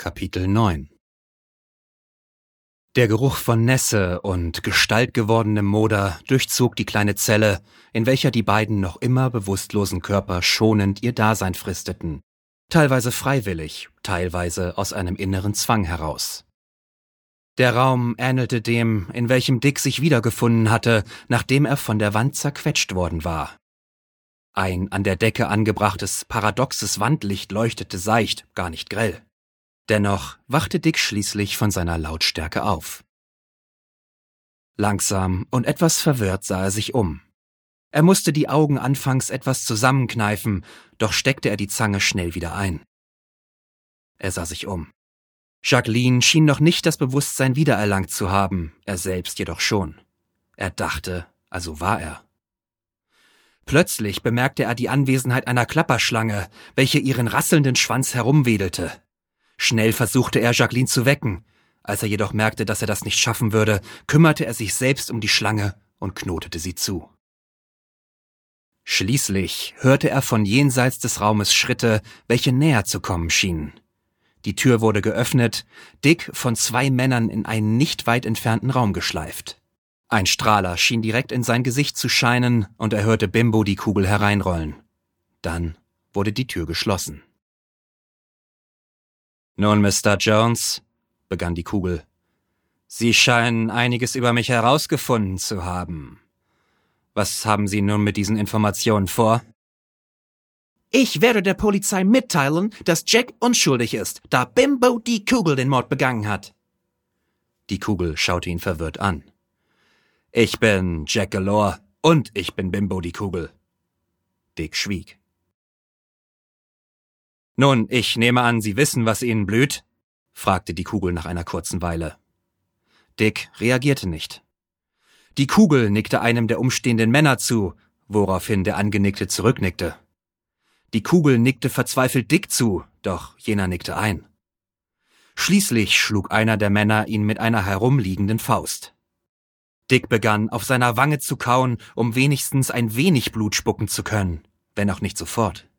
Kapitel 9 Der Geruch von Nässe und gestaltgewordenem Moder durchzog die kleine Zelle, in welcher die beiden noch immer bewusstlosen Körper schonend ihr Dasein fristeten, teilweise freiwillig, teilweise aus einem inneren Zwang heraus. Der Raum ähnelte dem, in welchem Dick sich wiedergefunden hatte, nachdem er von der Wand zerquetscht worden war. Ein an der Decke angebrachtes, paradoxes Wandlicht leuchtete seicht, gar nicht grell. Dennoch wachte Dick schließlich von seiner Lautstärke auf. Langsam und etwas verwirrt sah er sich um. Er musste die Augen anfangs etwas zusammenkneifen, doch steckte er die Zange schnell wieder ein. Er sah sich um. Jacqueline schien noch nicht das Bewusstsein wiedererlangt zu haben, er selbst jedoch schon. Er dachte, also war er. Plötzlich bemerkte er die Anwesenheit einer Klapperschlange, welche ihren rasselnden Schwanz herumwedelte. Schnell versuchte er, Jacqueline zu wecken. Als er jedoch merkte, dass er das nicht schaffen würde, kümmerte er sich selbst um die Schlange und knotete sie zu. Schließlich hörte er von jenseits des Raumes Schritte, welche näher zu kommen schienen. Die Tür wurde geöffnet, Dick von zwei Männern in einen nicht weit entfernten Raum geschleift. Ein Strahler schien direkt in sein Gesicht zu scheinen, und er hörte Bimbo die Kugel hereinrollen. Dann wurde die Tür geschlossen. Nun, Mr. Jones, begann die Kugel, Sie scheinen einiges über mich herausgefunden zu haben. Was haben Sie nun mit diesen Informationen vor? Ich werde der Polizei mitteilen, dass Jack unschuldig ist, da Bimbo die Kugel den Mord begangen hat. Die Kugel schaute ihn verwirrt an. Ich bin Jack Galore und ich bin Bimbo die Kugel. Dick schwieg. Nun, ich nehme an, Sie wissen, was Ihnen blüht? fragte die Kugel nach einer kurzen Weile. Dick reagierte nicht. Die Kugel nickte einem der umstehenden Männer zu, woraufhin der Angenickte zurücknickte. Die Kugel nickte verzweifelt Dick zu, doch jener nickte ein. Schließlich schlug einer der Männer ihn mit einer herumliegenden Faust. Dick begann, auf seiner Wange zu kauen, um wenigstens ein wenig Blut spucken zu können, wenn auch nicht sofort.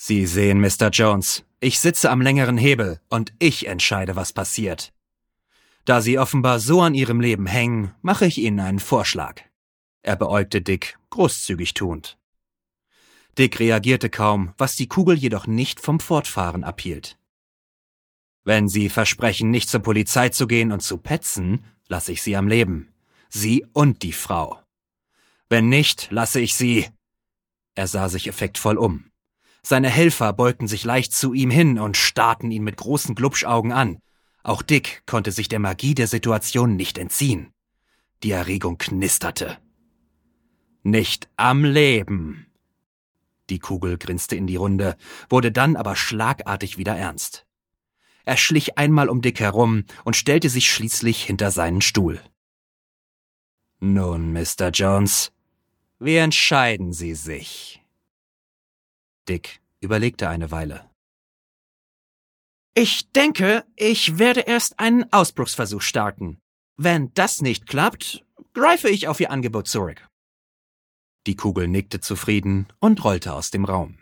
Sie sehen, Mr. Jones, ich sitze am längeren Hebel und ich entscheide, was passiert. Da Sie offenbar so an Ihrem Leben hängen, mache ich Ihnen einen Vorschlag. Er beäugte Dick, großzügig tuend. Dick reagierte kaum, was die Kugel jedoch nicht vom Fortfahren abhielt. Wenn Sie versprechen, nicht zur Polizei zu gehen und zu petzen, lasse ich Sie am Leben. Sie und die Frau. Wenn nicht, lasse ich Sie. Er sah sich effektvoll um. Seine Helfer beugten sich leicht zu ihm hin und starrten ihn mit großen Glubschaugen an. Auch Dick konnte sich der Magie der Situation nicht entziehen. Die Erregung knisterte. Nicht am Leben. Die Kugel grinste in die Runde, wurde dann aber schlagartig wieder ernst. Er schlich einmal um Dick herum und stellte sich schließlich hinter seinen Stuhl. Nun, Mr. Jones, wie entscheiden Sie sich? Dick überlegte eine Weile. Ich denke, ich werde erst einen Ausbruchsversuch starten. Wenn das nicht klappt, greife ich auf Ihr Angebot zurück. Die Kugel nickte zufrieden und rollte aus dem Raum.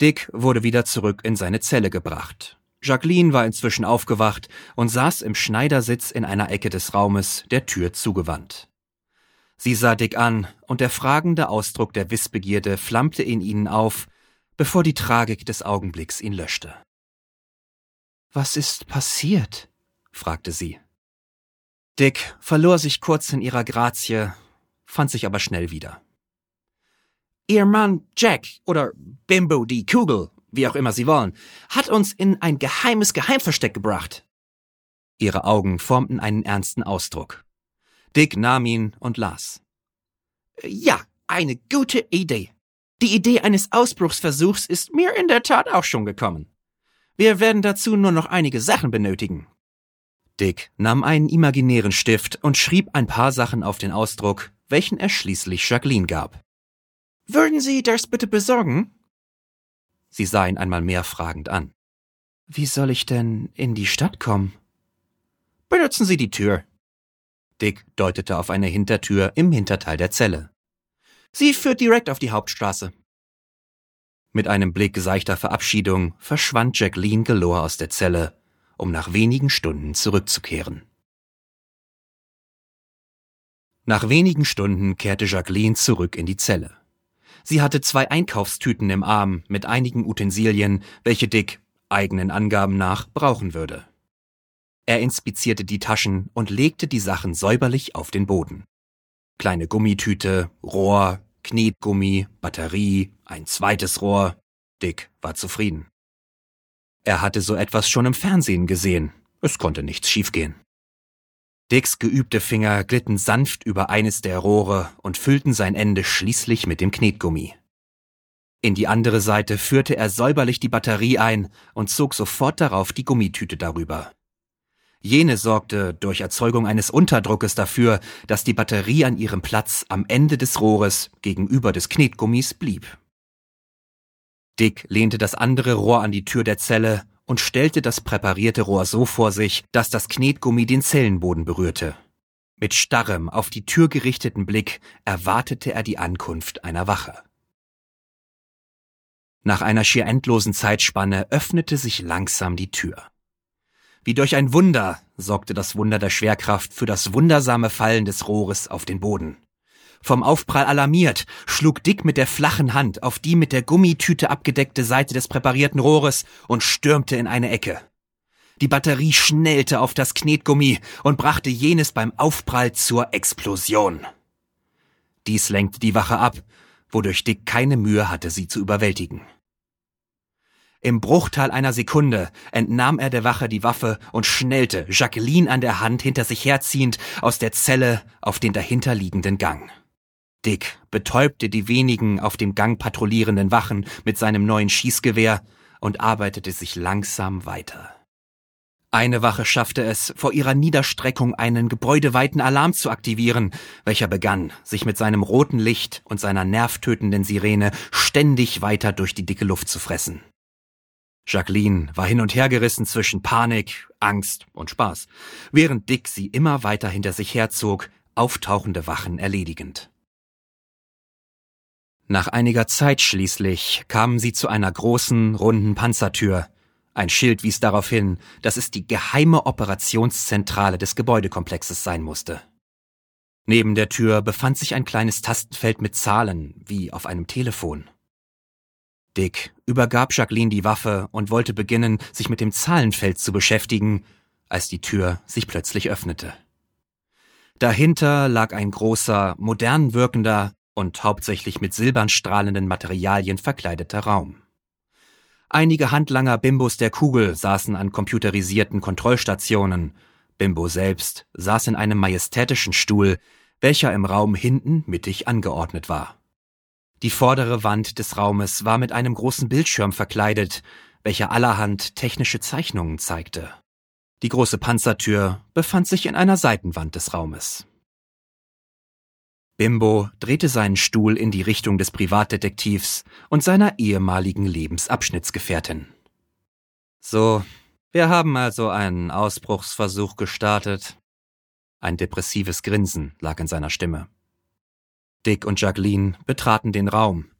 Dick wurde wieder zurück in seine Zelle gebracht. Jacqueline war inzwischen aufgewacht und saß im Schneidersitz in einer Ecke des Raumes, der Tür zugewandt. Sie sah Dick an, und der fragende Ausdruck der Wissbegierde flammte in ihnen auf, bevor die Tragik des Augenblicks ihn löschte. Was ist passiert? fragte sie. Dick verlor sich kurz in ihrer Grazie, fand sich aber schnell wieder. Ihr Mann Jack oder Bimbo die Kugel, wie auch immer Sie wollen, hat uns in ein geheimes Geheimversteck gebracht. Ihre Augen formten einen ernsten Ausdruck. Dick nahm ihn und las. Ja, eine gute Idee. Die Idee eines Ausbruchsversuchs ist mir in der Tat auch schon gekommen. Wir werden dazu nur noch einige Sachen benötigen. Dick nahm einen imaginären Stift und schrieb ein paar Sachen auf den Ausdruck, welchen er schließlich Jacqueline gab. Würden Sie das bitte besorgen? Sie sah ihn einmal mehr fragend an. Wie soll ich denn in die Stadt kommen? Benutzen Sie die Tür. Dick deutete auf eine Hintertür im Hinterteil der Zelle. Sie führt direkt auf die Hauptstraße. Mit einem Blick seichter Verabschiedung verschwand Jacqueline Galore aus der Zelle, um nach wenigen Stunden zurückzukehren. Nach wenigen Stunden kehrte Jacqueline zurück in die Zelle. Sie hatte zwei Einkaufstüten im Arm mit einigen Utensilien, welche Dick, eigenen Angaben nach, brauchen würde. Er inspizierte die Taschen und legte die Sachen säuberlich auf den Boden. Kleine Gummitüte, Rohr, Knetgummi, Batterie, ein zweites Rohr. Dick war zufrieden. Er hatte so etwas schon im Fernsehen gesehen. Es konnte nichts schiefgehen. Dicks geübte Finger glitten sanft über eines der Rohre und füllten sein Ende schließlich mit dem Knetgummi. In die andere Seite führte er säuberlich die Batterie ein und zog sofort darauf die Gummitüte darüber. Jene sorgte durch Erzeugung eines Unterdruckes dafür, dass die Batterie an ihrem Platz am Ende des Rohres gegenüber des Knetgummis blieb. Dick lehnte das andere Rohr an die Tür der Zelle und stellte das präparierte Rohr so vor sich, dass das Knetgummi den Zellenboden berührte. Mit starrem, auf die Tür gerichteten Blick erwartete er die Ankunft einer Wache. Nach einer schier endlosen Zeitspanne öffnete sich langsam die Tür. Wie durch ein Wunder sorgte das Wunder der Schwerkraft für das wundersame Fallen des Rohres auf den Boden. Vom Aufprall alarmiert, schlug Dick mit der flachen Hand auf die mit der Gummitüte abgedeckte Seite des präparierten Rohres und stürmte in eine Ecke. Die Batterie schnellte auf das Knetgummi und brachte jenes beim Aufprall zur Explosion. Dies lenkte die Wache ab, wodurch Dick keine Mühe hatte, sie zu überwältigen. Im Bruchteil einer Sekunde entnahm er der Wache die Waffe und schnellte, Jacqueline an der Hand hinter sich herziehend, aus der Zelle auf den dahinterliegenden Gang. Dick betäubte die wenigen auf dem Gang patrouillierenden Wachen mit seinem neuen Schießgewehr und arbeitete sich langsam weiter. Eine Wache schaffte es, vor ihrer Niederstreckung einen gebäudeweiten Alarm zu aktivieren, welcher begann, sich mit seinem roten Licht und seiner nervtötenden Sirene ständig weiter durch die dicke Luft zu fressen. Jacqueline war hin und her gerissen zwischen Panik, Angst und Spaß, während Dick sie immer weiter hinter sich herzog, auftauchende Wachen erledigend. Nach einiger Zeit schließlich kamen sie zu einer großen, runden Panzertür. Ein Schild wies darauf hin, dass es die geheime Operationszentrale des Gebäudekomplexes sein musste. Neben der Tür befand sich ein kleines Tastenfeld mit Zahlen, wie auf einem Telefon. Dick übergab Jacqueline die Waffe und wollte beginnen, sich mit dem Zahlenfeld zu beschäftigen, als die Tür sich plötzlich öffnete. Dahinter lag ein großer, modern wirkender und hauptsächlich mit silbern strahlenden Materialien verkleideter Raum. Einige Handlanger Bimbos der Kugel saßen an computerisierten Kontrollstationen. Bimbo selbst saß in einem majestätischen Stuhl, welcher im Raum hinten mittig angeordnet war. Die vordere Wand des Raumes war mit einem großen Bildschirm verkleidet, welcher allerhand technische Zeichnungen zeigte. Die große Panzertür befand sich in einer Seitenwand des Raumes. Bimbo drehte seinen Stuhl in die Richtung des Privatdetektivs und seiner ehemaligen Lebensabschnittsgefährtin. So, wir haben also einen Ausbruchsversuch gestartet. Ein depressives Grinsen lag in seiner Stimme. Dick und Jacqueline betraten den Raum,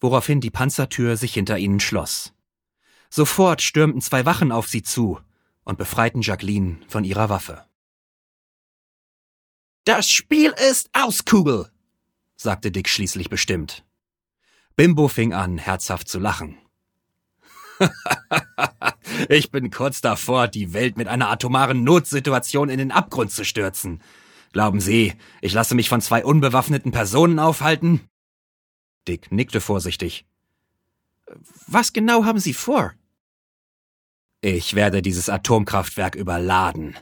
woraufhin die Panzertür sich hinter ihnen schloss. Sofort stürmten zwei Wachen auf sie zu und befreiten Jacqueline von ihrer Waffe. Das Spiel ist aus, Kugel, sagte Dick schließlich bestimmt. Bimbo fing an, herzhaft zu lachen. ich bin kurz davor, die Welt mit einer atomaren Notsituation in den Abgrund zu stürzen. Glauben Sie, ich lasse mich von zwei unbewaffneten Personen aufhalten? Dick nickte vorsichtig. Was genau haben Sie vor? Ich werde dieses Atomkraftwerk überladen.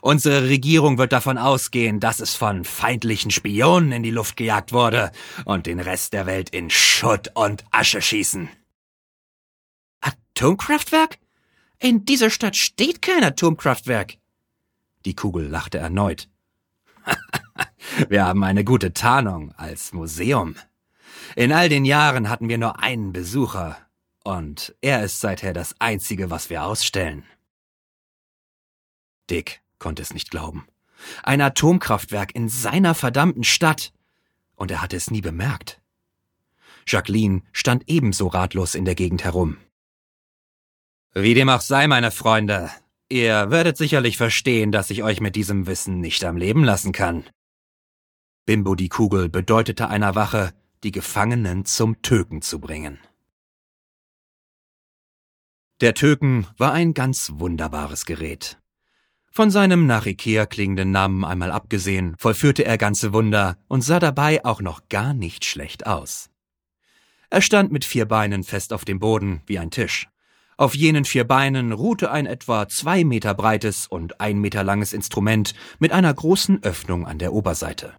Unsere Regierung wird davon ausgehen, dass es von feindlichen Spionen in die Luft gejagt wurde und den Rest der Welt in Schutt und Asche schießen. Atomkraftwerk? In dieser Stadt steht kein Atomkraftwerk. Die Kugel lachte erneut. wir haben eine gute Tarnung als Museum. In all den Jahren hatten wir nur einen Besucher, und er ist seither das Einzige, was wir ausstellen. Dick konnte es nicht glauben. Ein Atomkraftwerk in seiner verdammten Stadt. Und er hatte es nie bemerkt. Jacqueline stand ebenso ratlos in der Gegend herum. Wie dem auch sei, meine Freunde, ihr werdet sicherlich verstehen, dass ich euch mit diesem Wissen nicht am Leben lassen kann. Bimbo die Kugel bedeutete einer Wache, die Gefangenen zum Töken zu bringen. Der Töken war ein ganz wunderbares Gerät. Von seinem nach Ikea klingenden Namen einmal abgesehen, vollführte er ganze Wunder und sah dabei auch noch gar nicht schlecht aus. Er stand mit vier Beinen fest auf dem Boden wie ein Tisch. Auf jenen vier Beinen ruhte ein etwa zwei Meter breites und ein Meter langes Instrument mit einer großen Öffnung an der Oberseite.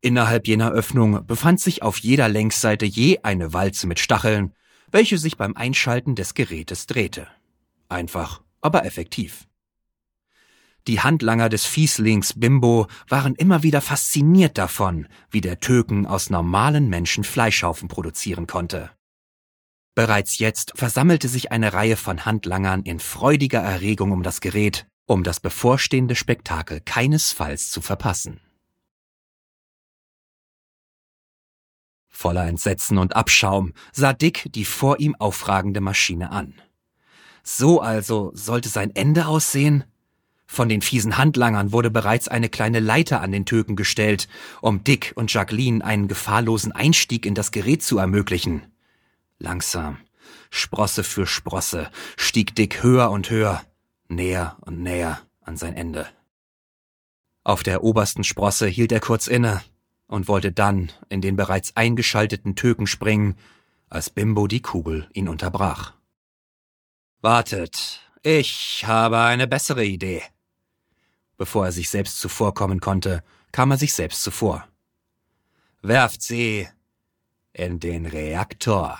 Innerhalb jener Öffnung befand sich auf jeder Längsseite je eine Walze mit Stacheln, welche sich beim Einschalten des Gerätes drehte. Einfach, aber effektiv. Die Handlanger des Fieslings Bimbo waren immer wieder fasziniert davon, wie der Töken aus normalen Menschen Fleischhaufen produzieren konnte. Bereits jetzt versammelte sich eine Reihe von Handlangern in freudiger Erregung um das Gerät, um das bevorstehende Spektakel keinesfalls zu verpassen. Voller Entsetzen und Abschaum sah Dick die vor ihm aufragende Maschine an. So also sollte sein Ende aussehen? Von den fiesen Handlangern wurde bereits eine kleine Leiter an den Töken gestellt, um Dick und Jacqueline einen gefahrlosen Einstieg in das Gerät zu ermöglichen. Langsam, Sprosse für Sprosse, stieg Dick höher und höher, näher und näher an sein Ende. Auf der obersten Sprosse hielt er kurz inne und wollte dann in den bereits eingeschalteten Töken springen, als Bimbo die Kugel ihn unterbrach. Wartet, ich habe eine bessere Idee. Bevor er sich selbst zuvorkommen konnte, kam er sich selbst zuvor. Werft sie in den Reaktor.